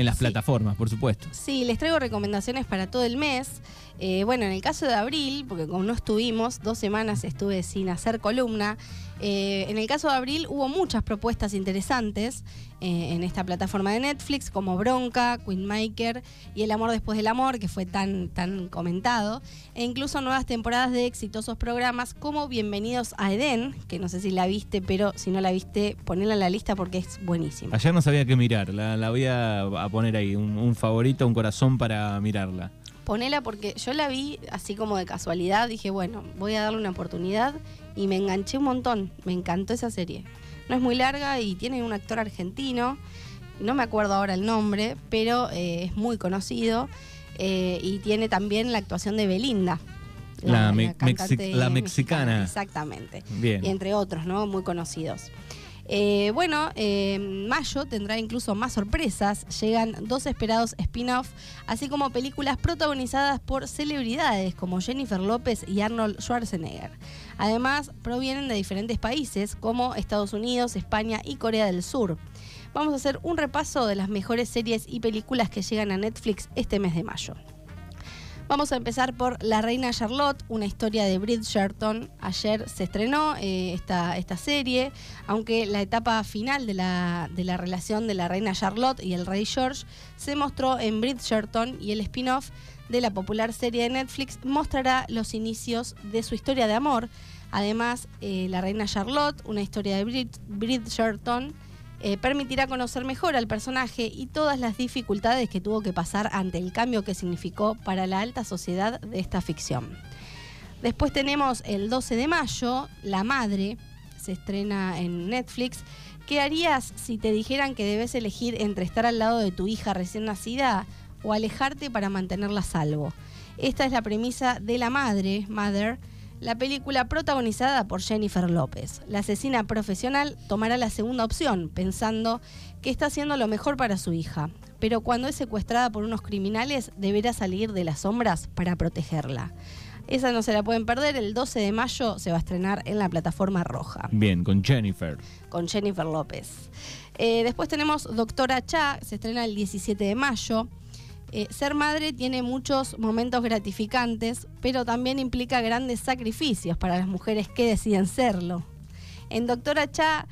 en las Sí. plataformas, por supuesto. Sí, les traigo recomendaciones para todo el mes. Eh, bueno, en el caso de abril, porque como no estuvimos, dos semanas estuve sin hacer columna, eh, en el caso de abril hubo muchas propuestas interesantes eh, en esta plataforma de Netflix, como Bronca, Queenmaker y El amor después del amor, que fue tan, tan comentado, e incluso nuevas temporadas de exitosos programas como Bienvenidos a Edén, que no sé si la viste, pero si no la viste, ponela en la lista porque es buenísima. Ayer no sabía qué mirar, la, voy a, poner ahí, un favorito, un corazón para mirarla. Ponela porque yo la vi así como de casualidad, dije, bueno, voy a darle una oportunidad y me enganché un montón, me encantó esa serie. No es muy larga y tiene un actor argentino, no me acuerdo ahora el nombre, pero eh, es muy conocido eh, y tiene también la actuación de Belinda. La me- cantante mexi- la mexicana. Exactamente. Bien. Y entre otros, ¿no? Muy conocidos. Eh, bueno, mayo tendrá incluso más sorpresas. Llegan dos esperados spin-off, así como películas protagonizadas por celebridades como Jennifer López y Arnold Schwarzenegger. Además, provienen de diferentes países como Estados Unidos, España y Corea del Sur. Vamos a hacer un repaso de las mejores series y películas que llegan a Netflix este mes de mayo. Vamos a empezar por La Reina Charlotte, una historia de Bridgerton. Ayer se estrenó eh, esta, esta serie, aunque la etapa final de la, de la relación de la Reina Charlotte y el Rey George se mostró en Bridgerton y el spin-off de la popular serie de Netflix mostrará los inicios de su historia de amor. Además, eh, La Reina Charlotte, una historia de Brid- Bridgerton, eh, permitirá conocer mejor al personaje y todas las dificultades que tuvo que pasar ante el cambio que significó para la alta sociedad de esta ficción. Después tenemos el 12 de mayo, La Madre, se estrena en Netflix. ¿Qué harías si te dijeran que debes elegir entre estar al lado de tu hija recién nacida o alejarte para mantenerla a salvo? Esta es la premisa de La Madre, Mother, la película protagonizada por Jennifer López. La asesina profesional tomará la segunda opción, pensando que está haciendo lo mejor para su hija. Pero cuando es secuestrada por unos criminales, deberá salir de las sombras para protegerla. Esa no se la pueden perder, el 12 de mayo se va a estrenar en la plataforma roja Bien, con Jennifer. con Jennifer López. Eh, después tenemos Doctora Cha, se estrena el 17 de mayo. Eh, ser madre tiene muchos momentos gratificantes, pero también implica grandes sacrificios para las mujeres que deciden serlo. En Doctora Cha,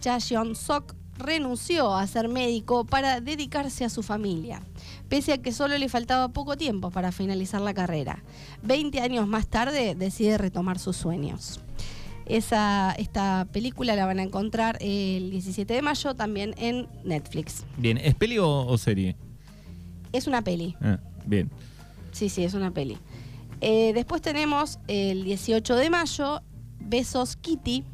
Cha Yeon Sok renunció a ser médico para dedicarse a su familia, pese a que solo le faltaba poco tiempo para finalizar la carrera. Veinte años más tarde decide retomar sus sueños. Esta película la van a encontrar el 17 de mayo también en Netflix. Bien, ¿es peli o serie? Es una peli. Ah, bien. Sí, sí, es una peli. Eh, después tenemos el 18 de mayo, Besos Kitty.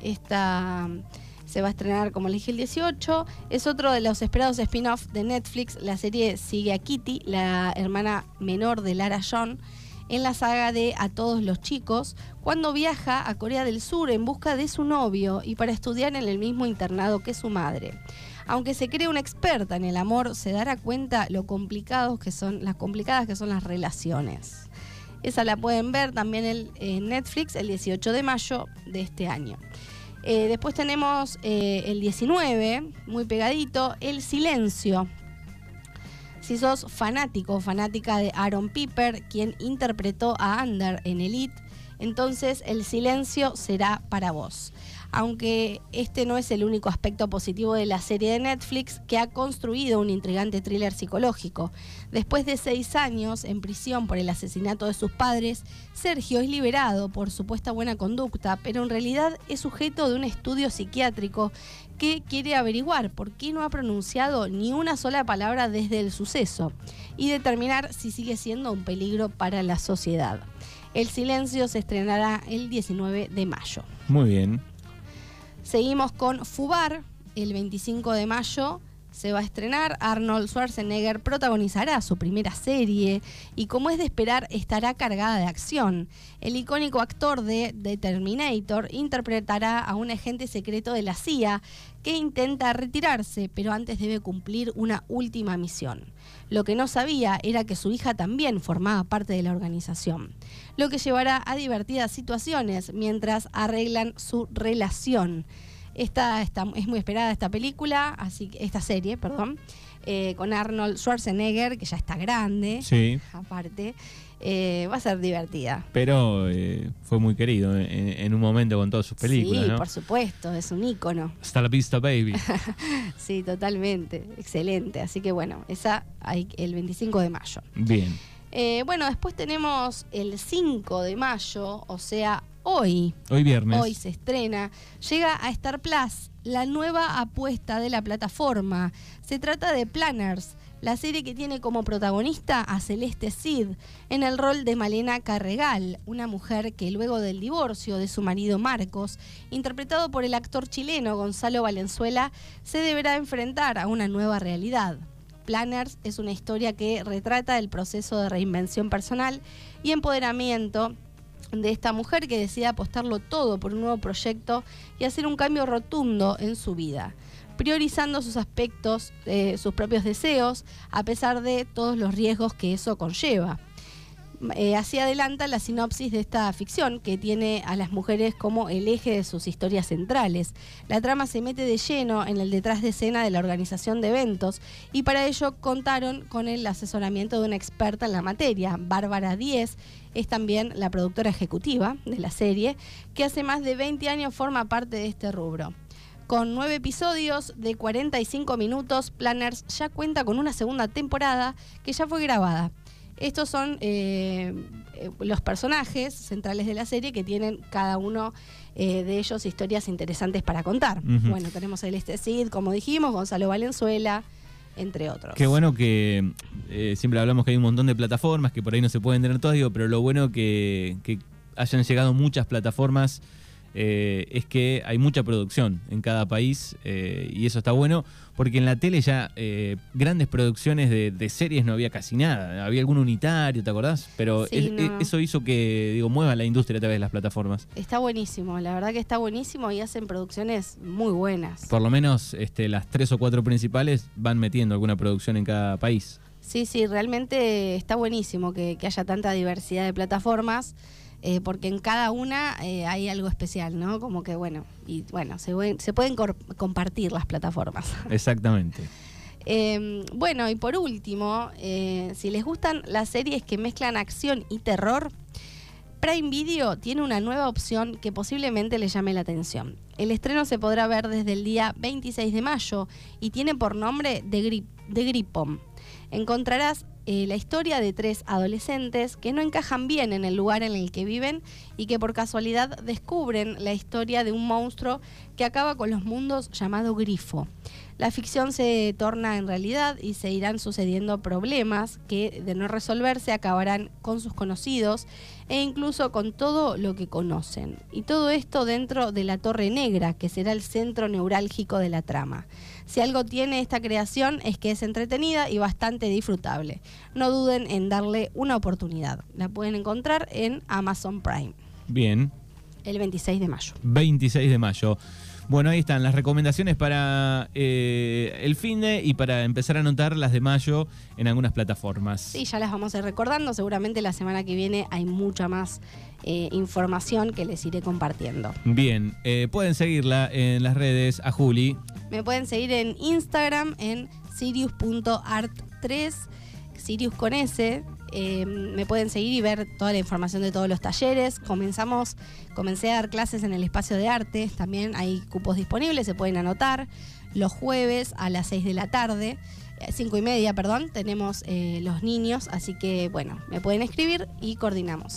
Esta mm, se va a estrenar, como le dije, el 18. Es otro de los esperados spin-off de Netflix. La serie sigue a Kitty, la hermana menor de Lara John, en la saga de A todos los chicos, cuando viaja a Corea del Sur en busca de su novio y para estudiar en el mismo internado que su madre. Aunque se cree una experta en el amor, se dará cuenta lo complicados que son, las complicadas que son las relaciones. Esa la pueden ver también en Netflix el 18 de mayo de este año. Eh, después tenemos eh, el 19, muy pegadito, El Silencio. Si sos fanático o fanática de Aaron Piper, quien interpretó a Ander en Elite, entonces El Silencio será para vos. Aunque este no es el único aspecto positivo de la serie de Netflix que ha construido un intrigante thriller psicológico. Después de seis años en prisión por el asesinato de sus padres, Sergio es liberado por supuesta buena conducta, pero en realidad es sujeto de un estudio psiquiátrico que quiere averiguar por qué no ha pronunciado ni una sola palabra desde el suceso y determinar si sigue siendo un peligro para la sociedad. El silencio se estrenará el 19 de mayo. Muy bien. Seguimos con Fubar, el 25 de mayo se va a estrenar. Arnold Schwarzenegger protagonizará su primera serie y como es de esperar estará cargada de acción. El icónico actor de The Terminator interpretará a un agente secreto de la CIA que intenta retirarse, pero antes debe cumplir una última misión. Lo que no sabía era que su hija también formaba parte de la organización, lo que llevará a divertidas situaciones mientras arreglan su relación. Esta, esta- es muy esperada esta película, así que esta serie, perdón. eh, con Arnold Schwarzenegger, que ya está grande, Sí, aparte. Eh, va a ser divertida. pero eh, fue muy querido en, en un momento con todas sus películas, sí, ¿no? por supuesto, es un ícono. Hasta la vista, baby. Sí, totalmente. Excelente. Así que bueno, esa hay el 25 de mayo. Bien. Bueno, después tenemos el 5 de mayo, o sea, hoy. Hoy viernes. Hoy se estrena. Llega a Star Plus la nueva apuesta de la plataforma. Se trata de Planners, la serie que tiene como protagonista a Celeste Cid en el rol de Malena Carregal, una mujer que luego del divorcio de su marido Marcos, interpretado por el actor chileno Gonzalo Valenzuela, se deberá enfrentar a una nueva realidad. Planners es una historia que retrata el proceso de reinvención personal y empoderamiento de esta mujer que decide apostarlo todo por un nuevo proyecto y hacer un cambio rotundo en su vida, priorizando sus aspectos, eh, sus propios deseos, a pesar de todos los riesgos que eso conlleva. Eh, así adelanta la sinopsis de esta ficción, que tiene a las mujeres como el eje de sus historias centrales. La trama se mete de lleno en el detrás de escena de la organización de eventos y para ello contaron con el asesoramiento de una experta en la materia, Bárbara Díez, es también la productora ejecutiva de la serie, que hace más de 20 años forma parte de este rubro. Con nueve episodios de 45 minutos, Planners ya cuenta con una segunda temporada que ya fue grabada. Estos son eh, eh, los personajes centrales de la serie que tienen cada uno eh, de ellos historias interesantes para contar. Bueno, tenemos a Celeste Cid, como dijimos, Gonzalo Valenzuela, entre otros. Qué bueno que eh, siempre hablamos que hay un montón de plataformas que por ahí no se pueden tener todas, digo, pero lo bueno que, que hayan llegado muchas plataformas eh, es que hay mucha producción en cada país eh, y eso está bueno, porque en la tele ya eh, grandes producciones de, de series no había casi nada, había algún unitario, ¿te acordás? Pero Sí, es- no. es- eso hizo que digo mueva la industria a través de las plataformas. Está buenísimo, la verdad que está buenísimo y hacen producciones muy buenas. Por lo menos este, las tres o cuatro principales van metiendo alguna producción en cada país. Sí, sí, realmente está buenísimo que, que haya tanta diversidad de plataformas, eh, porque en cada una eh, hay algo especial, ¿no? Como que, bueno, y bueno, se, pueden- se pueden cor- compartir las plataformas. Exactamente. Eh, bueno, y por último, eh, si les gustan las series que mezclan acción y terror, Prime Video tiene una nueva opción que posiblemente le llame la atención. El estreno se podrá ver desde el día 26 de mayo y tiene por nombre The, Grip, The Gripom. Encontrarás eh, la historia de tres adolescentes que no encajan bien en el lugar en el que viven y que por casualidad descubren la historia de un monstruo que acaba con los mundos llamado Grifo. La ficción se torna en realidad y se irán sucediendo problemas que de no resolverse acabarán con sus conocidos e incluso con todo lo que conocen. Y todo esto dentro de la Torre Negra, que será el centro neurálgico de la trama. Si algo tiene esta creación es que es entretenida y bastante disfrutable. No duden en darle una oportunidad. La pueden encontrar en Amazon Prime Bien, el 26 de mayo. 26 de mayo. Bueno, ahí están las recomendaciones para eh, el fin de y para empezar a anotar las de mayo en algunas plataformas. Sí, ya las vamos a ir recordando. Seguramente la semana que viene hay mucha más eh, información que les iré compartiendo. Bien, eh, pueden seguirla en las redes a Juli. Me pueden seguir en Instagram en sirius.art3, Sirius con S. Eh, me pueden seguir y ver toda la información de todos los talleres. Comenzamos, comencé a dar clases en el espacio de arte. También hay cupos disponibles, se pueden anotar. Los jueves a las 6 de la tarde, eh, cinco y media, perdón, tenemos eh, los niños. Así que, bueno, me pueden escribir y coordinamos.